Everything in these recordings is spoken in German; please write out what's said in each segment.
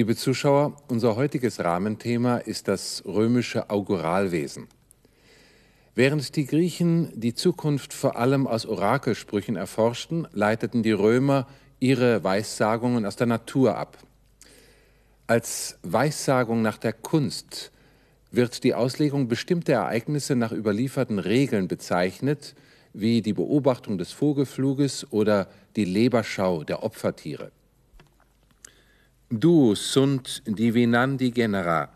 Liebe Zuschauer, unser heutiges Rahmenthema ist das römische Auguralwesen. Während die Griechen die Zukunft vor allem aus Orakelsprüchen erforschten, leiteten die Römer ihre Weissagungen aus der Natur ab. Als Weissagung nach der Kunst wird die Auslegung bestimmter Ereignisse nach überlieferten Regeln bezeichnet, wie die Beobachtung des Vogelfluges oder die Leberschau der Opfertiere. Du sunt divinandi genera,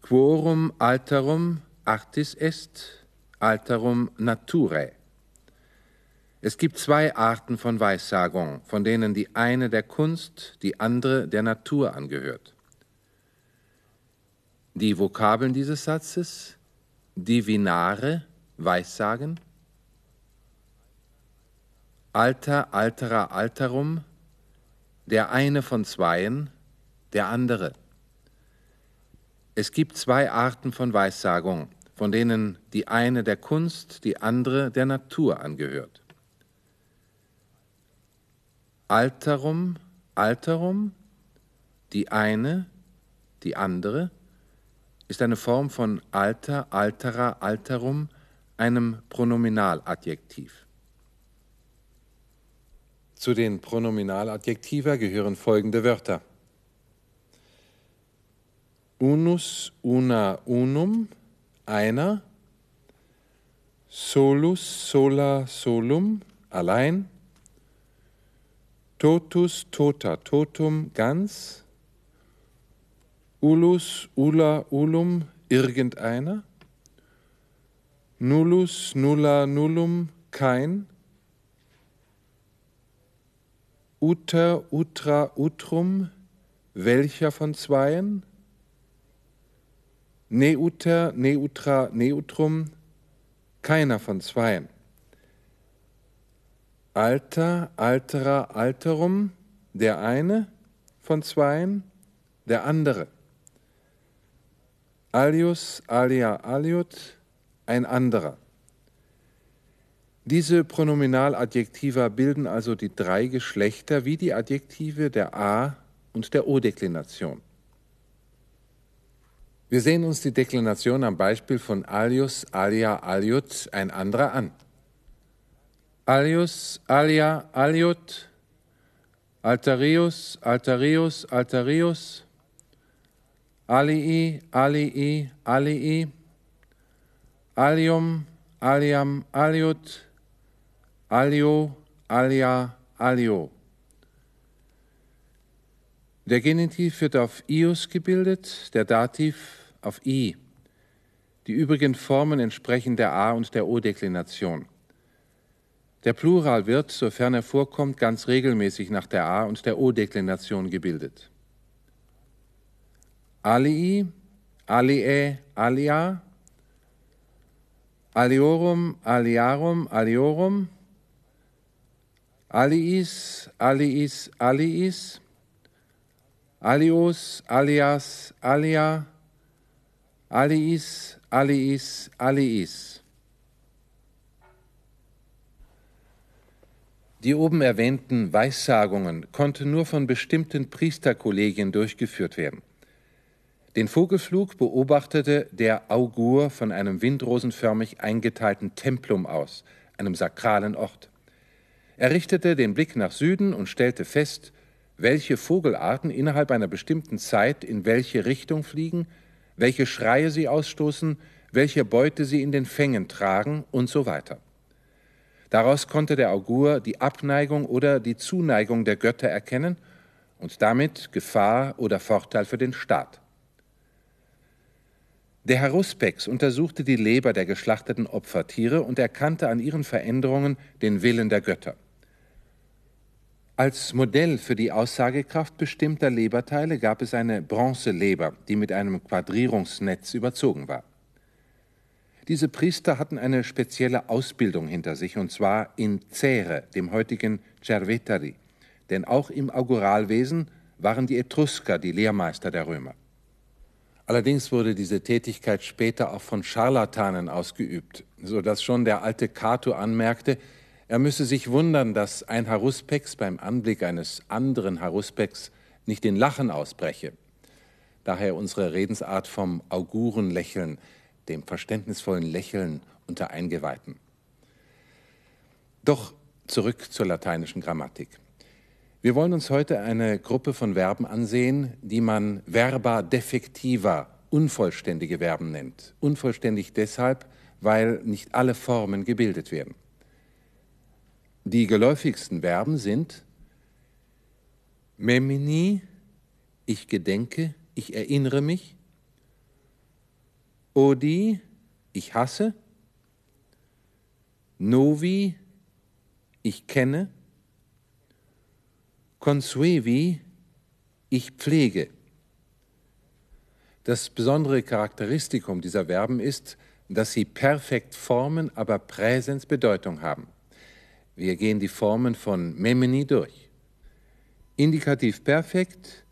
quorum alterum artis est, alterum naturae. Es gibt zwei Arten von Weissagung, von denen die eine der Kunst, die andere der Natur angehört. Die Vokabeln dieses Satzes divinare, Weissagen, alter, alterer, alterum, der eine von zweien, der andere. Es gibt zwei Arten von Weissagung, von denen die eine der Kunst, die andere der Natur angehört. Alterum, Alterum, die eine, die andere, ist eine Form von Alter, Alterer, Alterum, einem Pronominaladjektiv. Zu den Pronominaladjektiva gehören folgende Wörter unus, una, unum, einer, solus, sola, solum, allein, totus, tota, totum, ganz, ulus, ula, ulum, irgendeiner, nullus, nulla, nullum, kein, uter, utra, utrum, welcher von zweien, Neuter, neutra, neutrum, keiner von zweien. Alter, alterer, alterum, der eine von zweien, der andere. Alius, alia, aliut, ein anderer. Diese Pronominaladjektiva bilden also die drei Geschlechter wie die Adjektive der A- und der O-Deklination. Wir sehen uns die Deklination am Beispiel von alius, alia, aliut, ein anderer an. Alius, alia, aliut, altarius, altarius, altarius, alii, alii, alii, alium, aliam, aliut, alio, alia, alio. Der Genitiv wird auf ius gebildet, der Dativ auf I. Die übrigen Formen entsprechen der A- und der O-Deklination. Der Plural wird, sofern er vorkommt, ganz regelmäßig nach der A- und der O-Deklination gebildet. Alii, alie, alia, aliorum, aliarum, aliorum, aliis, aliis, aliis, alios, alias, alia, Aliis, Aliis, Aliis. Die oben erwähnten Weissagungen konnten nur von bestimmten Priesterkollegien durchgeführt werden. Den Vogelflug beobachtete der Augur von einem windrosenförmig eingeteilten Templum aus, einem sakralen Ort. Er richtete den Blick nach Süden und stellte fest, welche Vogelarten innerhalb einer bestimmten Zeit in welche Richtung fliegen welche Schreie sie ausstoßen, welche Beute sie in den Fängen tragen und so weiter. Daraus konnte der Augur die Abneigung oder die Zuneigung der Götter erkennen und damit Gefahr oder Vorteil für den Staat. Der Haruspex untersuchte die Leber der geschlachteten Opfertiere und erkannte an ihren Veränderungen den Willen der Götter. Als Modell für die Aussagekraft bestimmter Leberteile gab es eine Bronzeleber, die mit einem Quadrierungsnetz überzogen war. Diese Priester hatten eine spezielle Ausbildung hinter sich, und zwar in Cere, dem heutigen Cervetari, denn auch im Auguralwesen waren die Etrusker die Lehrmeister der Römer. Allerdings wurde diese Tätigkeit später auch von Scharlatanen ausgeübt, so dass schon der alte Cato anmerkte, er müsse sich wundern, dass ein Haruspex beim Anblick eines anderen Haruspex nicht in Lachen ausbreche, daher unsere Redensart vom Augurenlächeln, dem verständnisvollen Lächeln unter Eingeweihten. Doch zurück zur lateinischen Grammatik. Wir wollen uns heute eine Gruppe von Verben ansehen, die man verba defectiva, unvollständige Verben nennt. Unvollständig deshalb, weil nicht alle Formen gebildet werden. Die geläufigsten Verben sind memini, ich gedenke, ich erinnere mich, odi, ich hasse, novi, ich kenne, consuevi, ich pflege. Das besondere Charakteristikum dieser Verben ist, dass sie perfekt Formen, aber Präsens Bedeutung haben. Wir gehen die Formen von memini durch. Indikativ perfekt,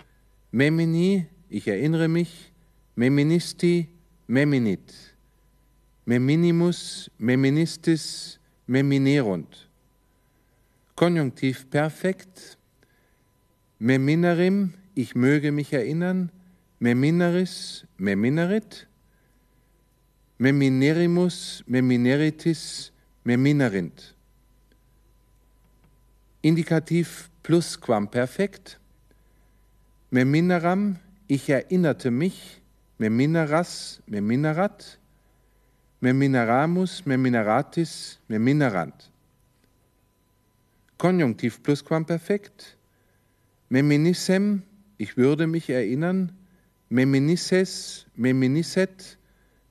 memini, ich erinnere mich, meministi, meminit, meminimus, meministis, meminerunt. Konjunktiv perfekt, meminerim, ich möge mich erinnern, memineris, meminerit, meminerimus, memineritis, meminerint. Indikativ Plusquamperfekt, memineram, ich erinnerte mich, memineras, meminerat, memineramus, memineratis, meminerant. Konjunktiv Plusquamperfekt, meminissem, ich würde mich erinnern, meminisses, meminisset,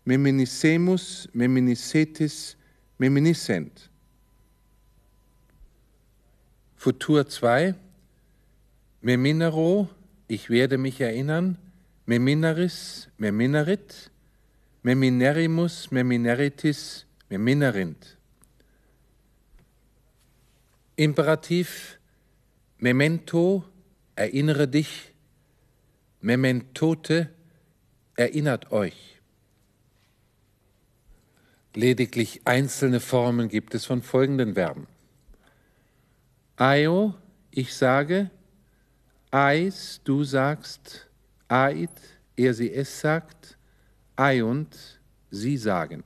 meminissemus, meminissetis, meminissent. Futur 2, meminero, ich werde mich erinnern, Memineris, Meminerit, Meminerimus, Memineritis, Meminerint. Imperativ Memento, erinnere dich, Mementote, erinnert euch. Lediglich einzelne Formen gibt es von folgenden Verben. Aio, ich sage, Eis, du sagst, Ait, er sie es sagt, Aiunt, sie sagen.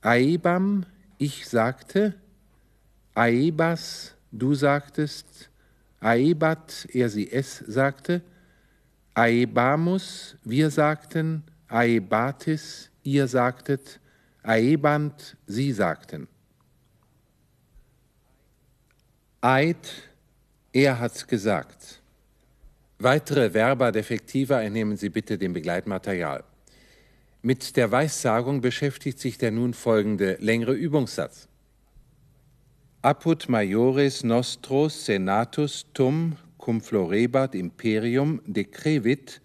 Aebam, ich sagte, Aebas, du sagtest, Aebat, er sie es sagte, Aebamus, wir sagten, Aebatis, ihr sagtet, Aebant, sie sagten. Eid, er hat's gesagt. Weitere Verba defektiva entnehmen Sie bitte dem Begleitmaterial. Mit der Weissagung beschäftigt sich der nun folgende längere Übungssatz. Apud maiores nostros senatus tum cum florebat imperium decrevit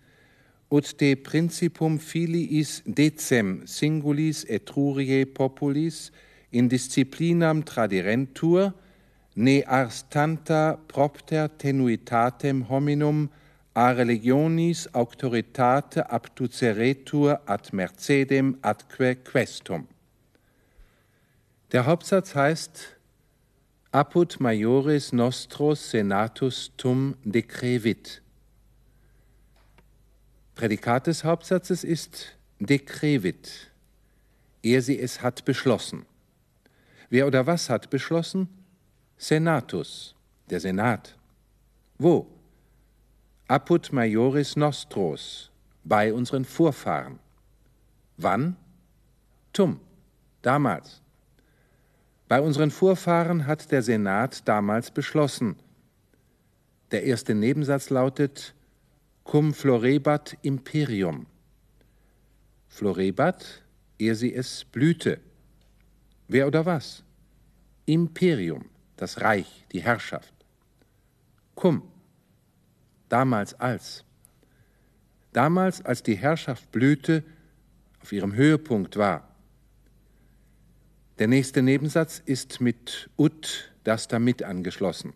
ut de principum filiis decem singulis Etruriae populis in disciplinam tradirentur ne ars tanta propter tenuitatem hominum a religionis auctoritate abduceretur ad mercedem adque questum. Der Hauptsatz heißt Apud majoris nostros senatus tum decrevit. Prädikat des Hauptsatzes ist decrevit. Er sie es hat beschlossen. Wer oder was hat beschlossen? Senatus, der Senat. Wo? Apud majoris nostros, bei unseren Vorfahren. Wann? Tum, damals. Bei unseren Vorfahren hat der Senat damals beschlossen. Der erste Nebensatz lautet cum florebat imperium. Florebat, ehe sie es blühte. Wer oder was? Imperium das Reich, die Herrschaft. Cum, damals als. Damals, als die Herrschaft blühte, auf ihrem Höhepunkt war. Der nächste Nebensatz ist mit ut, das damit angeschlossen.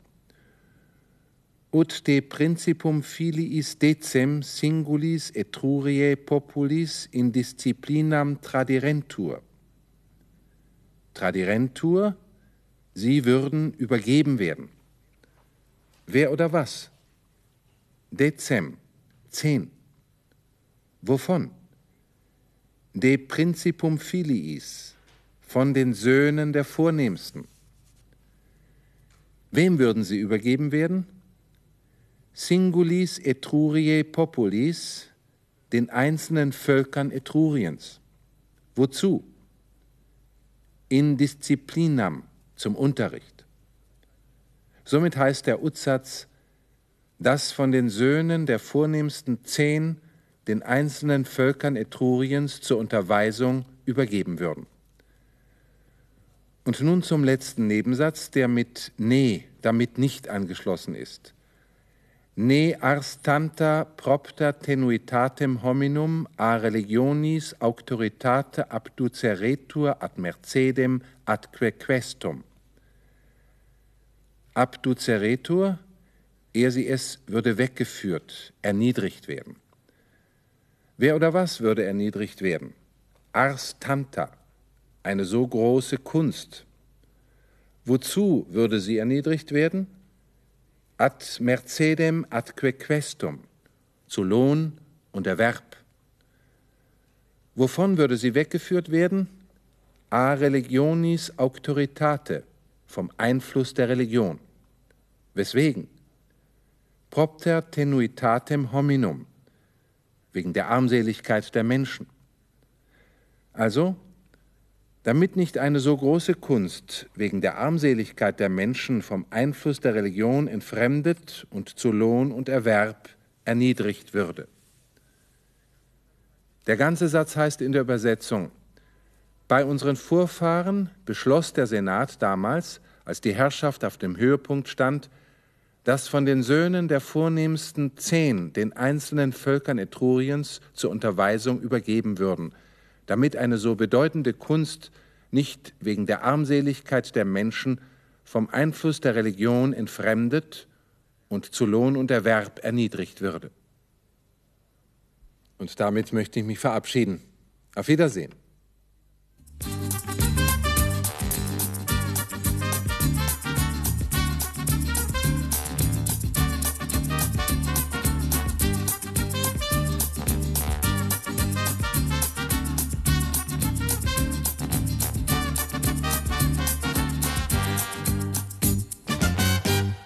Ut de principum filiis decem singulis Etruriae populis in disciplinam tradirentur. Tradirentur Sie würden übergeben werden. Wer oder was? Dezem, zehn. Wovon? De Principum Filiis, von den Söhnen der Vornehmsten. Wem würden sie übergeben werden? Singulis Etruriae Populis, den einzelnen Völkern Etruriens. Wozu? In Disziplinam, zum Unterricht. Somit heißt der Utsatz, dass von den Söhnen der vornehmsten zehn den einzelnen Völkern Etruriens zur Unterweisung übergeben würden. Und nun zum letzten Nebensatz, der mit ne damit nicht angeschlossen ist. Ne ars tanta propter tenuitatem hominum a religionis auctoritate abduceretur ad mercedem adque questum. Abduceretur, er sie es würde weggeführt, erniedrigt werden. Wer oder was würde erniedrigt werden? Ars tanta, eine so große Kunst. Wozu würde sie erniedrigt werden? Ad mercedem adque questum, zu Lohn und Erwerb. Wovon würde sie weggeführt werden? A religionis auctoritate, vom Einfluss der Religion. Weswegen? Propter tenuitatem hominum, wegen der Armseligkeit der Menschen. Also, damit nicht eine so große Kunst wegen der Armseligkeit der Menschen vom Einfluss der Religion entfremdet und zu Lohn und Erwerb erniedrigt würde. Der ganze Satz heißt in der Übersetzung, bei unseren Vorfahren beschloss der Senat damals, als die Herrschaft auf dem Höhepunkt stand, dass von den Söhnen der vornehmsten zehn den einzelnen Völkern Etruriens zur Unterweisung übergeben würden, damit eine so bedeutende Kunst nicht wegen der Armseligkeit der Menschen vom Einfluss der Religion entfremdet und zu Lohn und Erwerb erniedrigt würde. Und damit möchte ich mich verabschieden. Auf Wiedersehen.